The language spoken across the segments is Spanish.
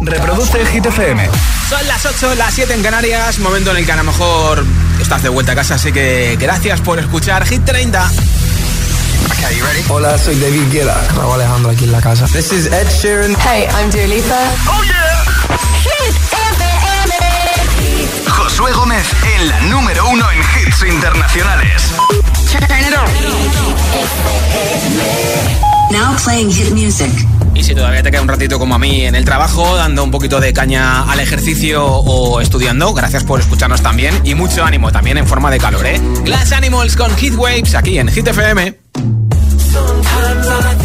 Reproduce Hit FM. Son las 8, las 7 en Canarias, momento en el que a lo mejor estás de vuelta a casa, así que gracias por escuchar Hit 30. Hola, soy David Guetta. Raúl Alejandro aquí en la casa. This is Ed Sheeran. Hey, I'm Dua Lipa. Oh yeah. Hit FM. Josué Gómez en la número uno en hits internacionales. Now playing hit music. Y si todavía te queda un ratito como a mí en el trabajo, dando un poquito de caña al ejercicio o estudiando, gracias por escucharnos también y mucho ánimo también en forma de calor, ¿eh? Glass Animals con Heat Waves aquí en Hit FM. Sometimes all I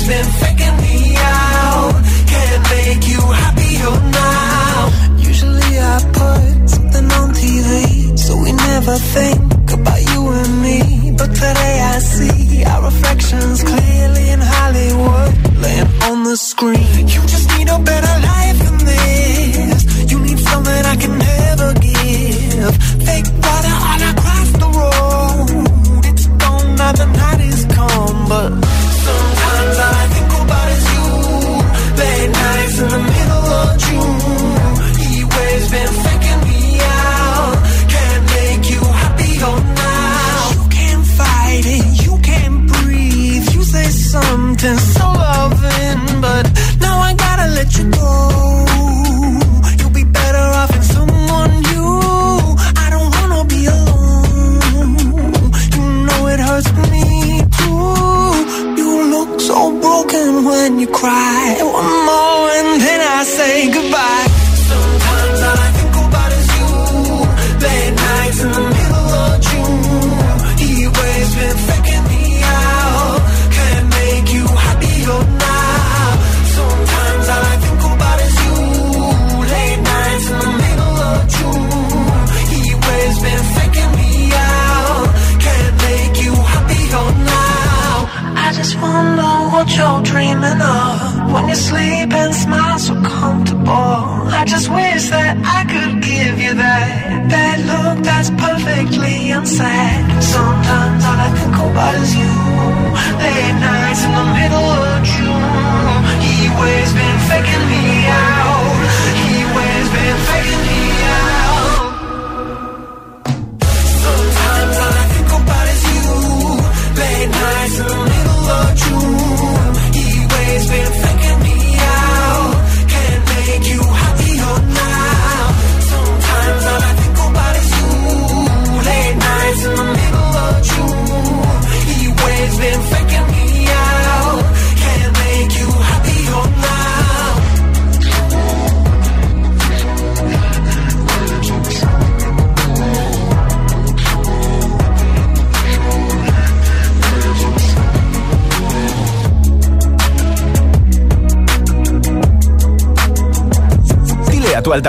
Waves been faking me out. Can't make you happier oh, now. Usually I put something on TV, so we never think about you and me. But today I see our reflections clearly in Hollywood, laying on the screen. You just need a better life than this. You need something I can never give. Fake water all across the road. It's gone now the night is come, but sentence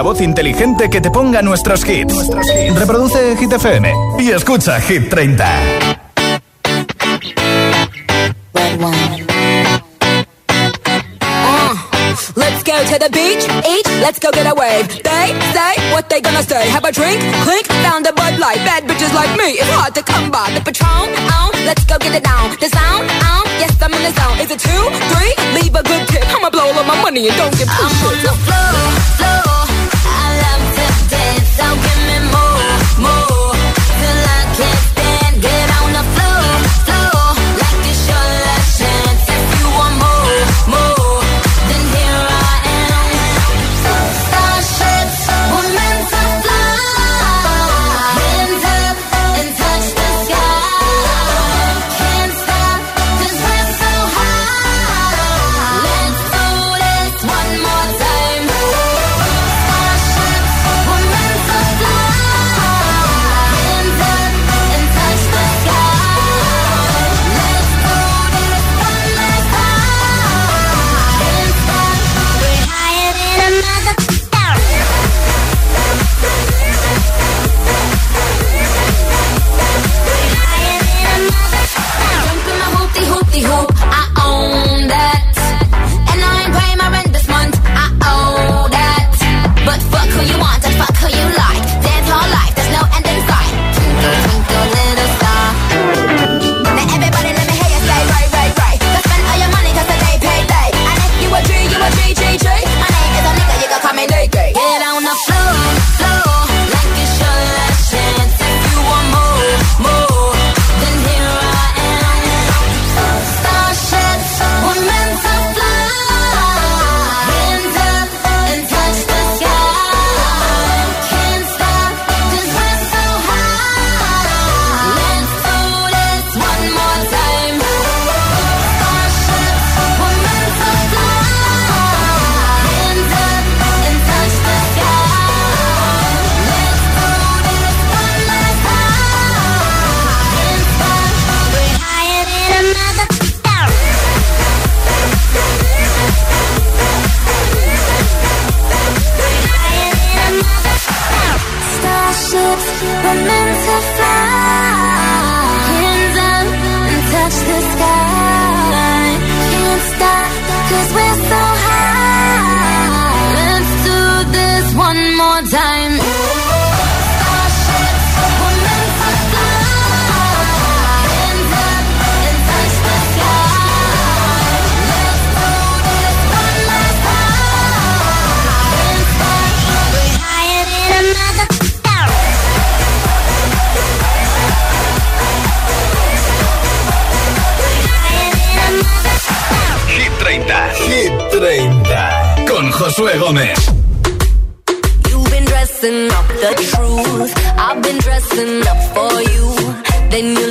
altavoz inteligente que te ponga nuestros hits. Reproduce Hit FM y escucha Hit 30. Let's go to the beach, eat, let's go get a wave. They say what they gonna say. Have a drink, clink, found a Bud Light. Bad bitches like me, it's hard to come by. The Patron, oh, let's go get it down. The sound, oh, yes, I'm in the zone. Is it two, three? Leave a good tip. I'ma blow all my money and don't give two I'm on the floor, floor. Gómez. You've been dressing up the truth. I've been dressing up for you. Then you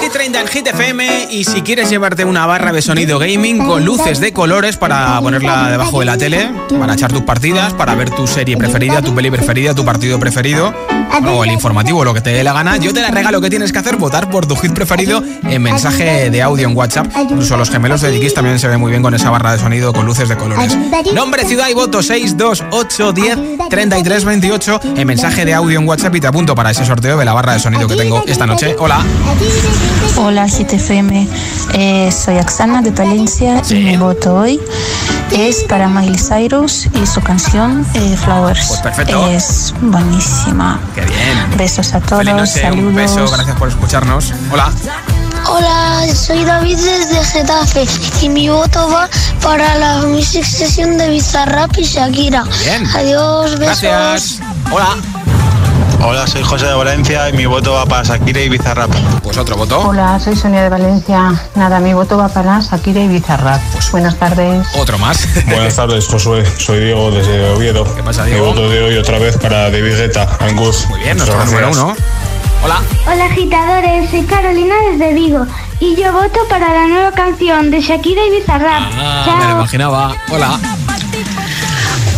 Hit 30 en Hit FM y si quieres llevarte una barra de sonido gaming con luces de colores para ponerla debajo de la tele, para echar tus partidas, para ver tu serie preferida, tu peli preferida, tu partido preferido o el informativo, lo que te dé la gana, yo te la regalo. que tienes que hacer? Votar por tu hit preferido en mensaje de audio en WhatsApp. Incluso los gemelos de Dickies también se ve muy bien con esa barra de sonido con luces de colores. Nombre, ciudad y voto 62810 3328 en mensaje de audio en WhatsApp y te apunto para ese sorteo de la barra de sonido que tengo esta noche. Hola. Hola GTFM, eh, soy Oxana de Palencia Sí. y mi voto hoy es para Miley Cyrus y su canción eh, Flowers. Pues perfecto. Es buenísima. Qué bien. Besos a todos, Feliz noche, saludos. un beso, gracias por escucharnos. Hola. Hola, soy David desde Getafe y mi voto va para la Music Session de Bizarrap y Shakira. Bien. Adiós, besos. Gracias. Hola. Hola, soy José de Valencia y mi voto va para Shakira y Bizarrap. Pues otro voto. Hola, soy Sonia de Valencia. Nada, mi voto va para Shakira y Bizarrap. Pues Buenas tardes. Otro más. Buenas tardes, Josué. Soy Diego desde Oviedo. ¿Qué pasa, Diego? Mi voto de hoy otra vez para David Guetta, Angus. Muy bien, nuestro número uno. Hola. Hola agitadores, soy Carolina desde Vigo y yo voto para la nueva canción de Shakira y Bizarrap. Ah, me lo imaginaba. Hola.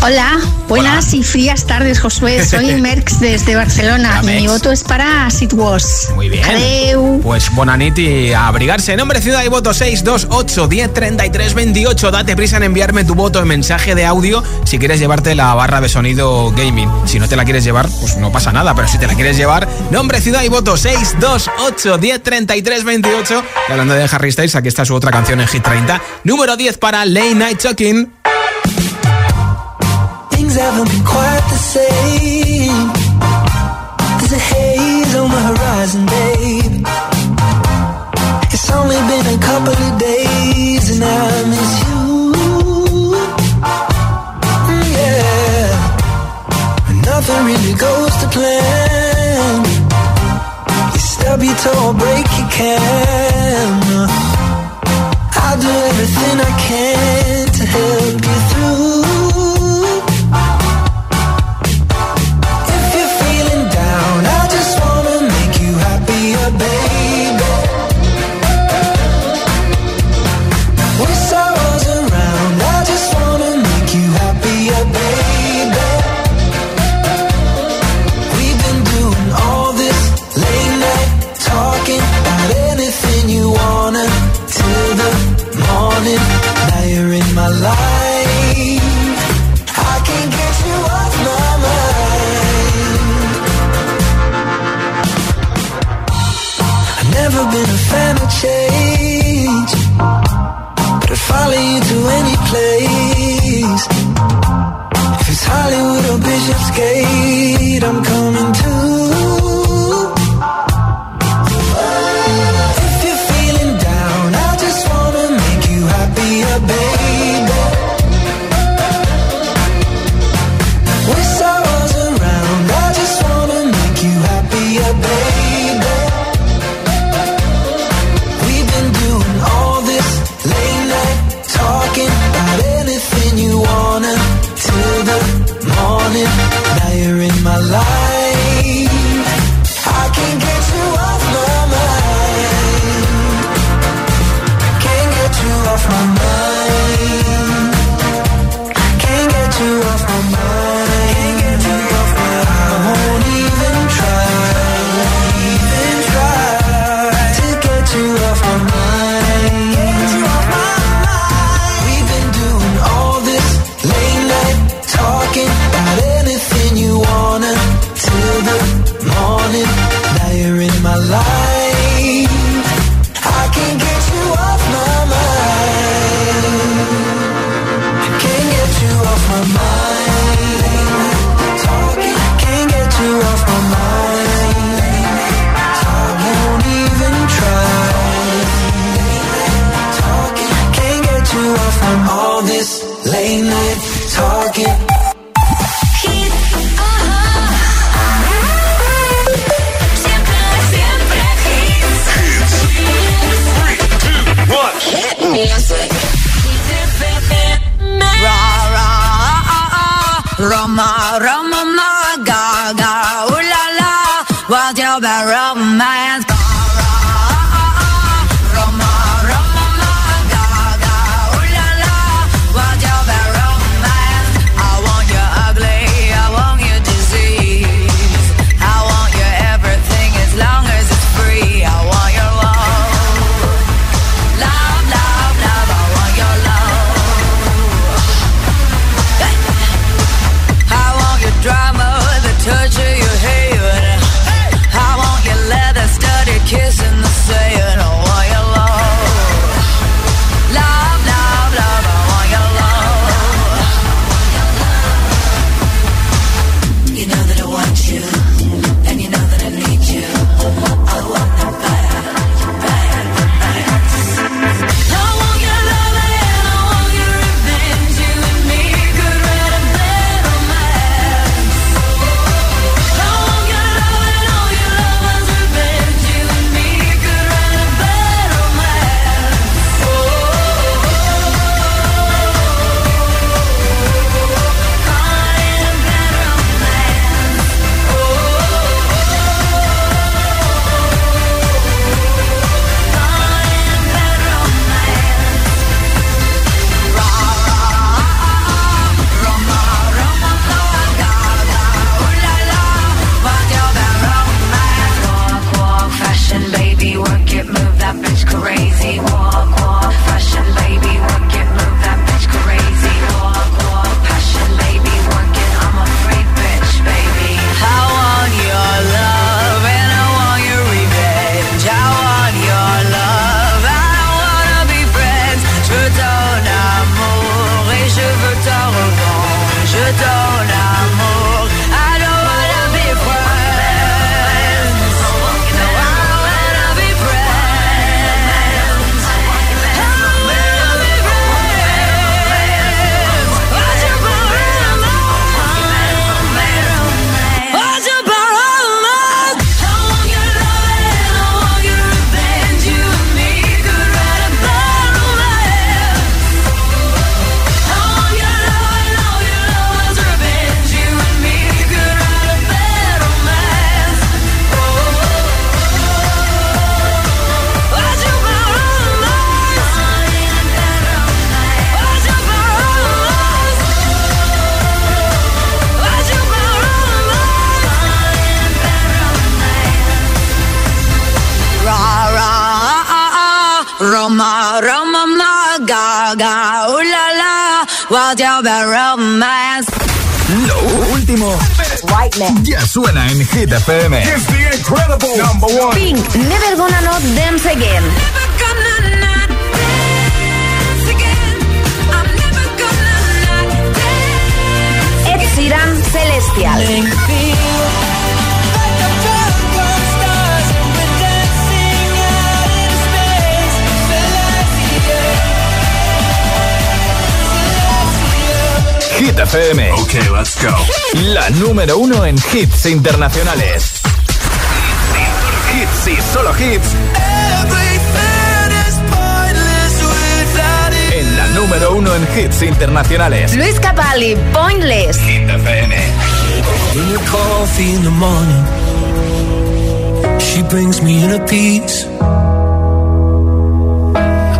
Hola, buenas y frías tardes, Josué. Soy Merx desde Barcelona mi voto es para Sitwos. Muy bien. Adeu. Pues Bonaniti, a abrigarse. Nombre, ciudad y voto 628 10 28. Date prisa en enviarme tu voto en mensaje de audio si quieres llevarte la barra de sonido gaming. Si no te la quieres llevar, pues no pasa nada, pero si te la quieres llevar, nombre, ciudad y voto 628 10 33 28. Y hablando de Harry Styles, aquí está su otra canción en Hit 30. Número 10 para Late Night Talking. things haven't been quite the same. There's a haze on the horizon, babe. It's only been a couple of days, and I miss you. Yeah, nothing really goes to plan. You stub your toe or break your camera. I'll do everything I can. Lo último ya suena en Hit FM. It's the incredible number one. Pink, Never Gonna Not Dance Again. Ed Sheeran, Celestial. Hit FM. Ok, let's go. La número uno en hits internacionales. Hits y solo hits. En la número uno en hits internacionales. Luis Capaldi, Pointless. Hit FM. Your coffee in the morning, she brings me in a piece.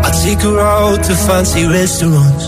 I take her out to fancy restaurants.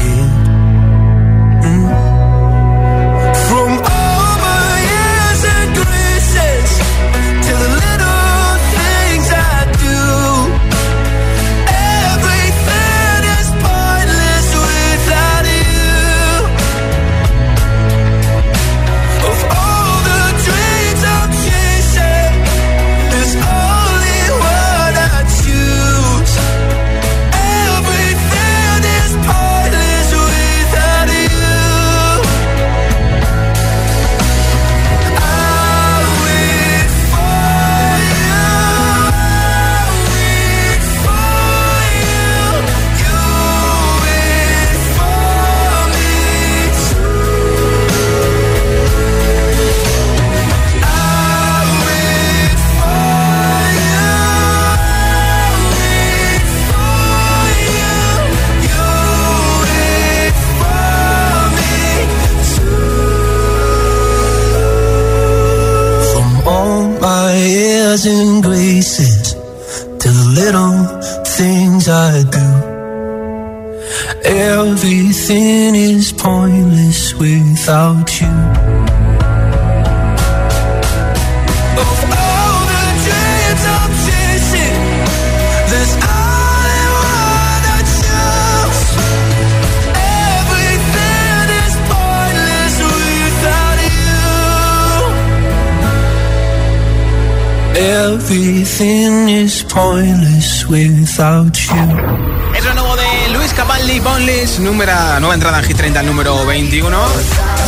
Pointless without you. Es lo nuevo de Luis Capaldi, Boneless, número, nueva entrada en Hit 30, el número 21.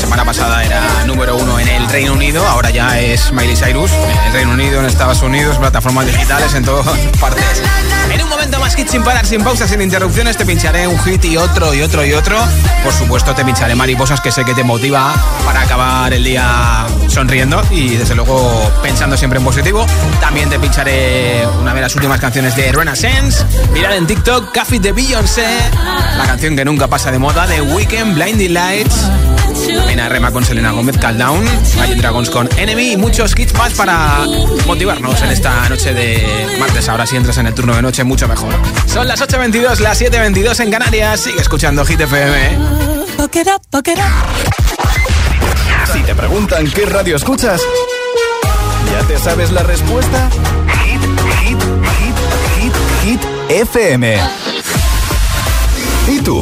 Semana pasada era número 1 en el Reino Unido, ahora ya es Miley Cyrus en el Reino Unido, en Estados Unidos, plataformas digitales, en todas partes. En un momento más hit sin parar, sin pausas, sin interrupciones, te pincharé un hit y otro y otro y otro. Por supuesto, te pincharé mariposas que sé que te motiva para acabar el día sonriendo y desde luego pensando siempre en positivo. También te pincharé una de las últimas canciones de Renaissance, mirar en TikTok, Café de Beyoncé, la canción que nunca pasa de moda de Weekend, Blinding Lights. También Rema con Selena Gómez, Calm Down, Imagine Dragons con Enemy y muchos hits más para motivarnos en esta noche de martes. Ahora si entras en el turno de noche, mucho mejor. Son las 8.22, las 7.22 en Canarias. Sigue escuchando Hit FM. ¿eh? Si te preguntan qué radio escuchas, ¿Ya te sabes la respuesta? Hit, hit, hit, hit, hit, FM. ¿Y tú?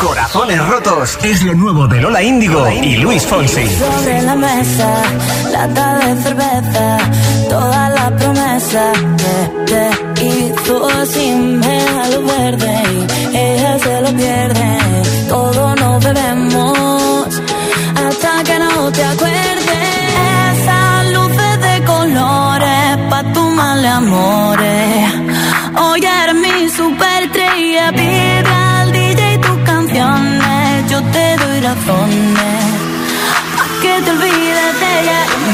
Corazones rotos es lo nuevo de Lola Índigo y Luis Fonsi. Sobre la mesa, lata de cerveza, toda la promesa que te hizo sin a lo verde y ella se lo pierde. Todo no bebemos hasta que no te acuerdes. Esas luces de colores pa' tu mal amores. Te olvides de ella.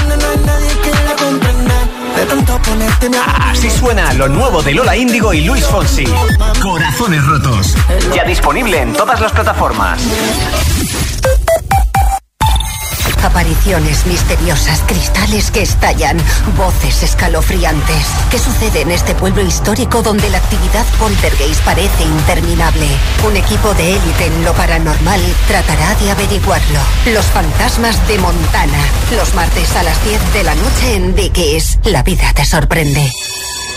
Ilusiones, no hay nadie que la comprenda. De tanto ponerte mi Así suena lo nuevo de Lola Índigo y Luis Fonsi. Corazones rotos. Ya disponible en todas las plataformas. Apariciones misteriosas, cristales que estallan, voces escalofriantes. ¿Qué sucede en este pueblo histórico donde la actividad poltergeist parece interminable? Un equipo de élite en lo paranormal tratará de averiguarlo. Los fantasmas de Montana. Los martes a las 10 de la noche en Dickies. La vida te sorprende.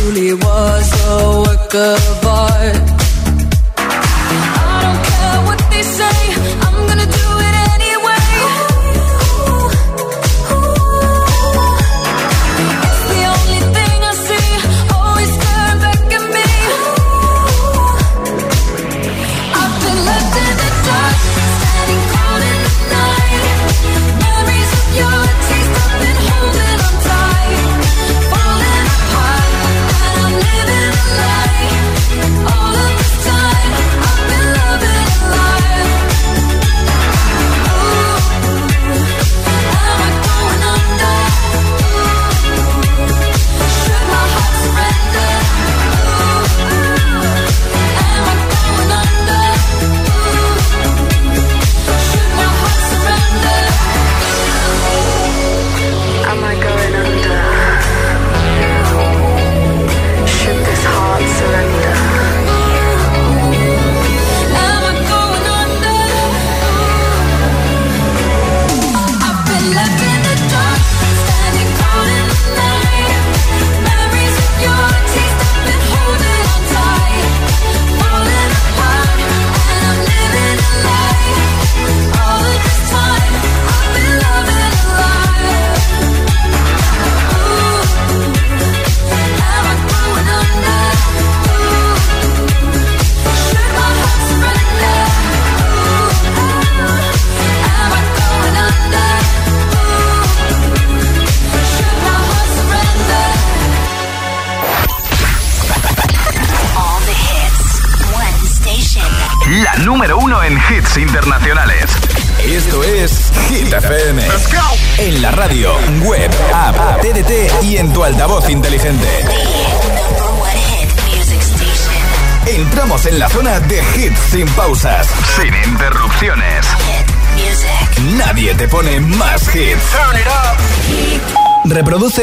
truly was a work of art.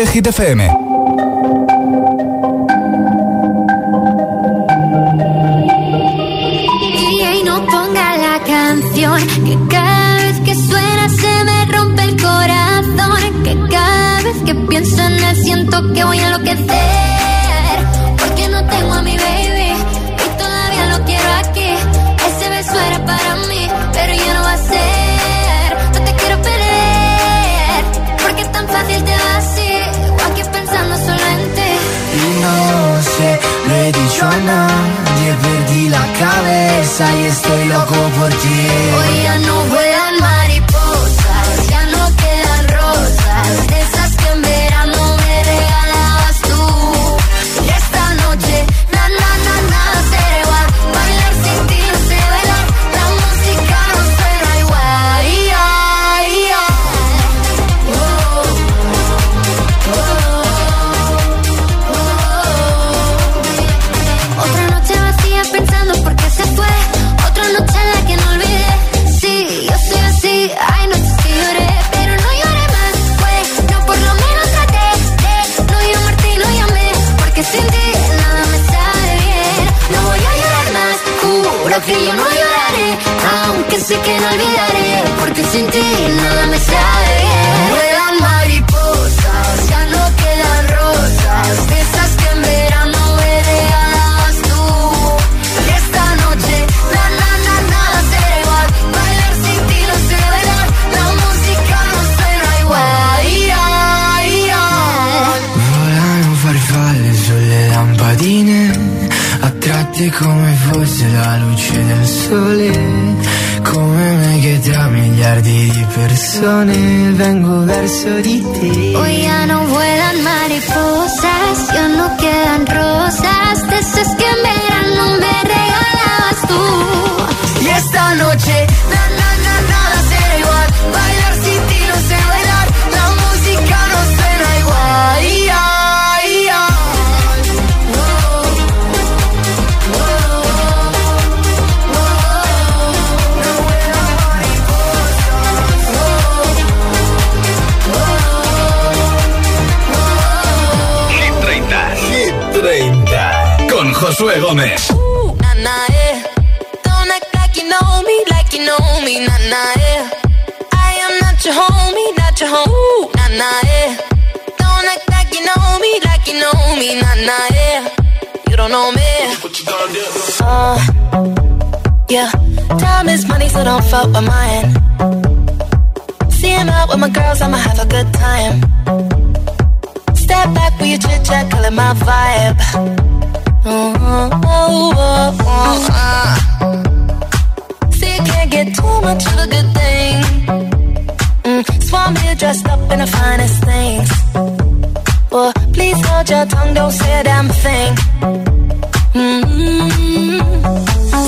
Hit FM. Cabeza y estoy loco por ti. Josué Gómez. Nah, nah, yeah. Don't act like you know me, like you know me, nah, nah, eh. yeah. I am not your homie, not your home, nah, nah, eh. yeah. Don't act like you know me, like you know me, nah, nah, eh. yeah. You don't know me. What you gonna do? Uh, yeah. Time is money, so don't fuck with mine. See him out with my girls, I'ma have a good time. Step back with your chit chat, call it my vibe. See, you can't get too much of a good thing. Here dressed up in the finest things. Well, please hold your tongue, don't say damn thing.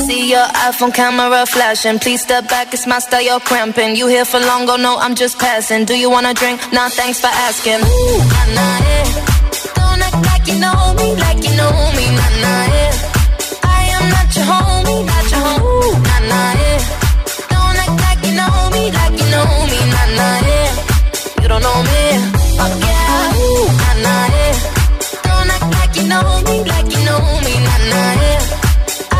See your iPhone camera flashing. Please step back, it's my style, you're cramping. You here for long, oh no, I'm just passing. Do you wanna drink? Nah, thanks for asking. Ooh. Don't act like you know me, like you know me, nah, nah, yeah. I am not your homie, not your home, nah, nah, yeah. Don't act like you know me, like you know me, nah, nah, yeah. You don't know me, oh yeah, ooh, nah, nah. Don't act like you know me, like you know me, nah, nah, yeah.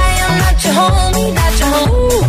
I am not your homie, not your home,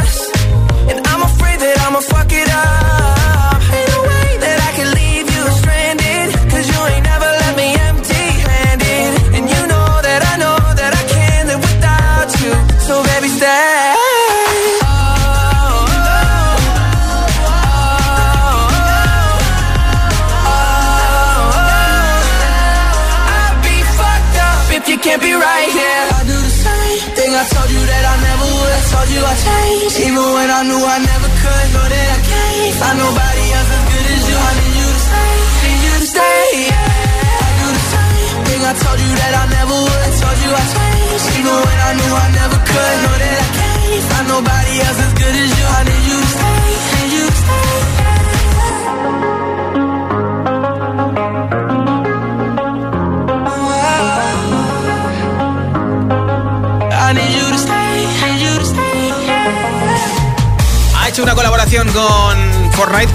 that I'm a fighter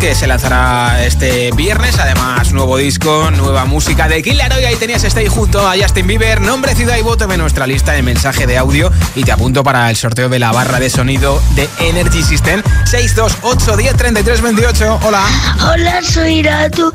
que se lanzará este viernes. Además, nuevo disco, nueva música de Killer Hoy ahí tenías Stay junto a Justin Bieber. Nombre, ciudad y voto de nuestra lista de mensaje de audio. Y te apunto para el sorteo de la barra de sonido de Energy System 628 10 33 28. Hola. Hola, soy Iratu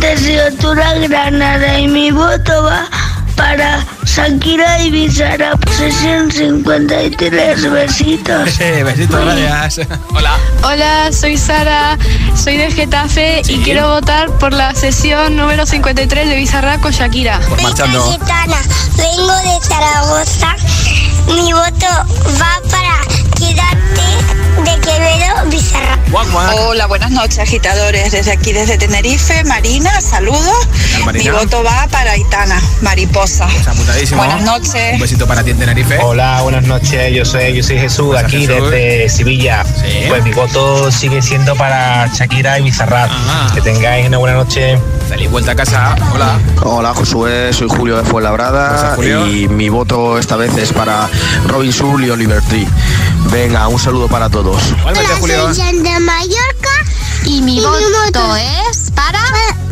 desde Otura, Granada y mi voto va para Shakira y Bizarra, sesión 53, besitos. Besitos, gracias. Hola. Hola, soy Sara, soy de Getafe y quiero votar por la sesión número 53 de Bizarra con Shakira. Pues marchando. Gitana, vengo de Zaragoza. Mi voto va para Hola, buenas noches, agitadores. Desde aquí, desde Tenerife, Marina, saludos. Mi voto va para Aitana, mariposa. Buenas noches. Un besito para ti en Tenerife. Hola, buenas noches. Yo soy, yo soy Jesús, aquí Jesús. desde Sevilla. Pues mi voto sigue siendo para Shakira y Bizarrap. Que tengáis una buena noche. Feliz vuelta a casa. Hola. Hola Josué, soy Julio de Fuenlabrada Julio. y mi voto esta vez es para Robin Soul y Oliver Tree. Venga, un saludo para todos. Igualmente, Julio. Soy Jan de Mallorca Y mi voto es para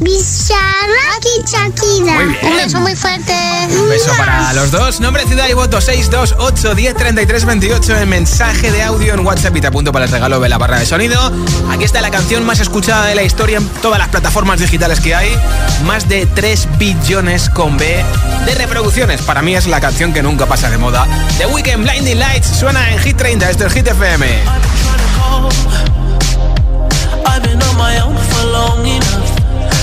Bizarra y Shakira. Un beso muy fuerte. Un beso para los dos. Nombre, ciudad y voto 628 10 33 28 en mensaje de audio en WhatsApp y te apunto para el regalo de la barra de sonido. Aquí está la canción más escuchada de la historia en todas las plataformas digitales que hay. Más de 3 billones con B de reproducciones. Para mí es la canción que nunca pasa de moda. The Weekend Blinding Lights suena en Hit 30. Esto es Hit FM.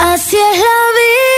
Así es la vida.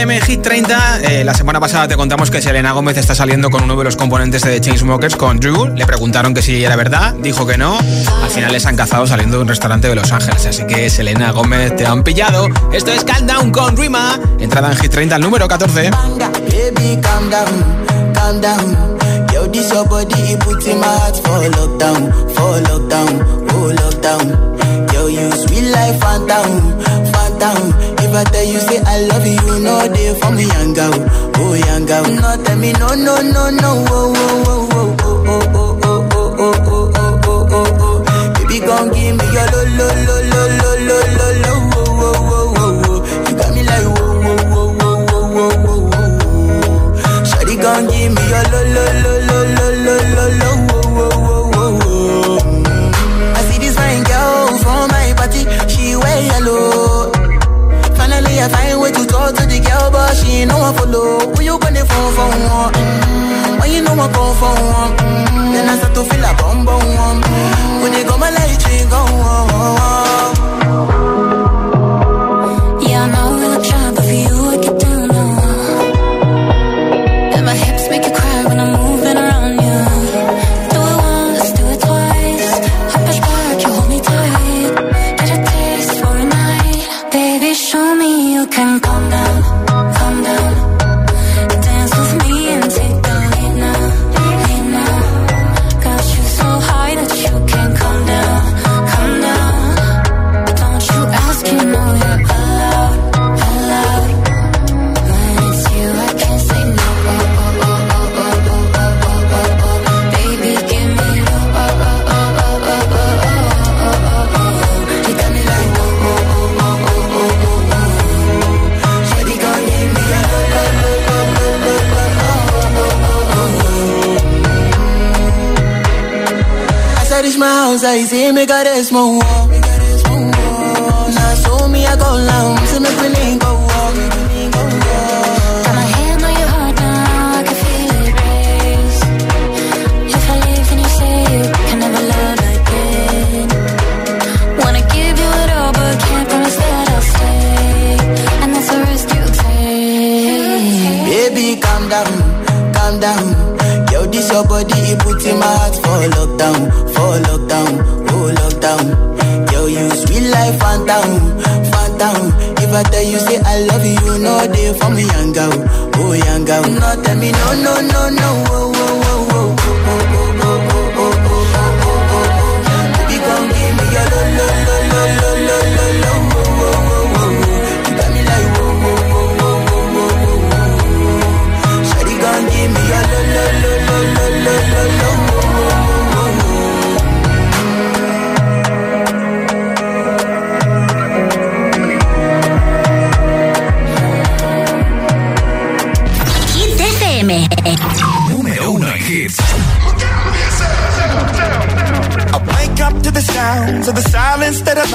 FM Hit 30. Eh, la semana pasada te contamos que Selena Gómez está saliendo con uno de los componentes de The Chainsmokers, con Drew. Le preguntaron que si era verdad, dijo que no. Al final les han cazado saliendo de un restaurante de Los Ángeles. Así que Selena Gómez te han pillado. Esto es Countdown con Rima. Entrada en Hit 30 al número 14. Baby, calm down, calm down. Yo, this your body, it puts in my heart for lockdown, for lockdown, oh lockdown. Yo, you sweet life, phantom, phantom. I tell you say I love you, know they for me, girl, oh girl. No, tell me no, no, no, no, oh, oh, oh, oh, oh, oh, oh, oh, oh, oh, oh, oh, oh, oh. Baby, gon' give me your lo, lo, lo, lo, lo, lo, lo, lo, oh, oh, oh, oh, oh. You got me like whoa, whoa, whoa, whoa, whoa, whoa, whoa. Shawty gon' give me your lo, lo, lo, lo, lo, lo, lo, lo, I find way to talk to the girl, but she ain't no one follow. Who you gonna phone for one? Mm, When you know I come for one, mm, then I start to feel a bum bum one. When they go my light, we go on. Yeah, I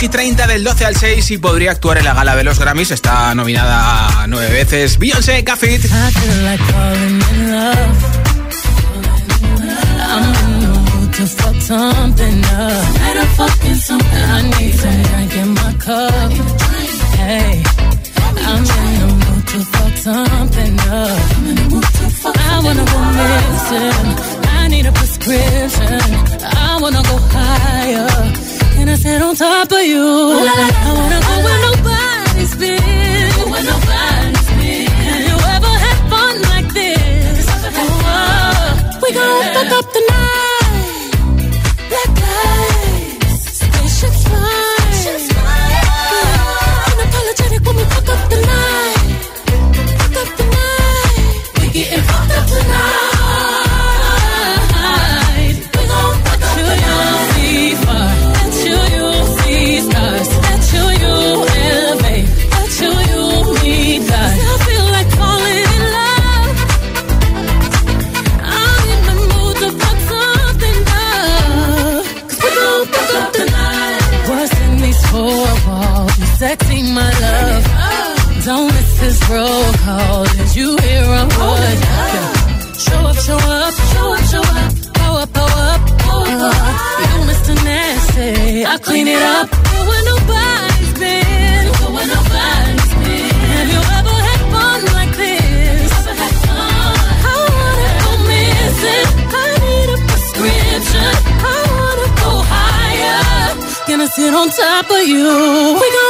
Hit 30 del 12 al 6 y podría actuar en la gala de los Grammys. Está nominada nueve veces. Beyoncé, Cafit. I wanna go missing. I wanna go higher. Can I sit on top of you? I wanna go where nobody's been. Go where nobody's been. Have you ever had fun like this? Oh, we gon' yeah. fuck up the night. Black eyes, spaceships fly. Unapologetic when we fuck up the night. Fuck up the night. We getting fucked up tonight. Roll call. Did you hear a word? Show up, show up, show up, show up. Pow up, pow up, pow up. You Mr. Nasty, I clean it up. Go where nobody's been. Where nobody's been. Have you ever had fun like this? I wanna go missing. I need a prescription. I wanna go higher. I sit on top of you? We gon'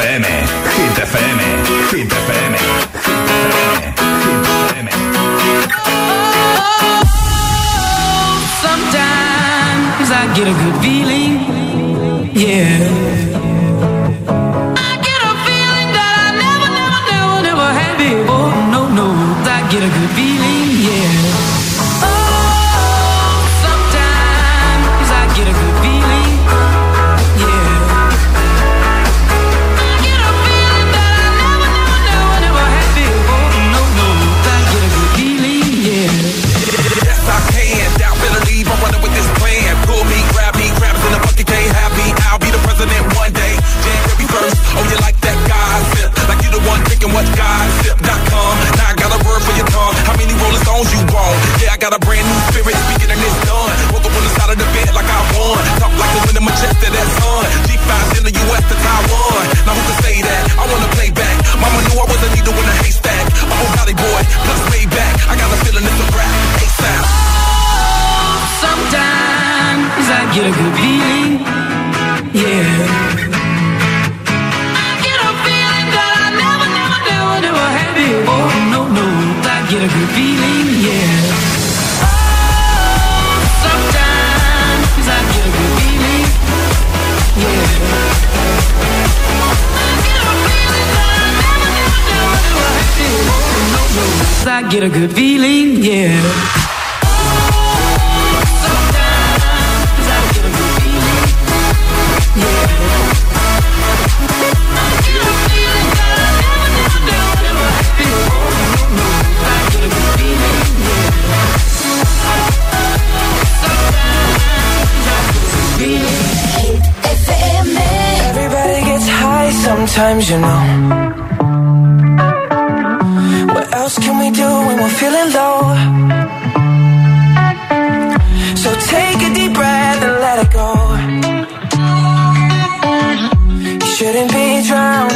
up. Hit FM, Hit FM, Hit FM, Hit FM. Sometimes I get a good feeling, times, you know. What else can we do when we're feeling low? So take a deep breath and let it go. You shouldn't be drowning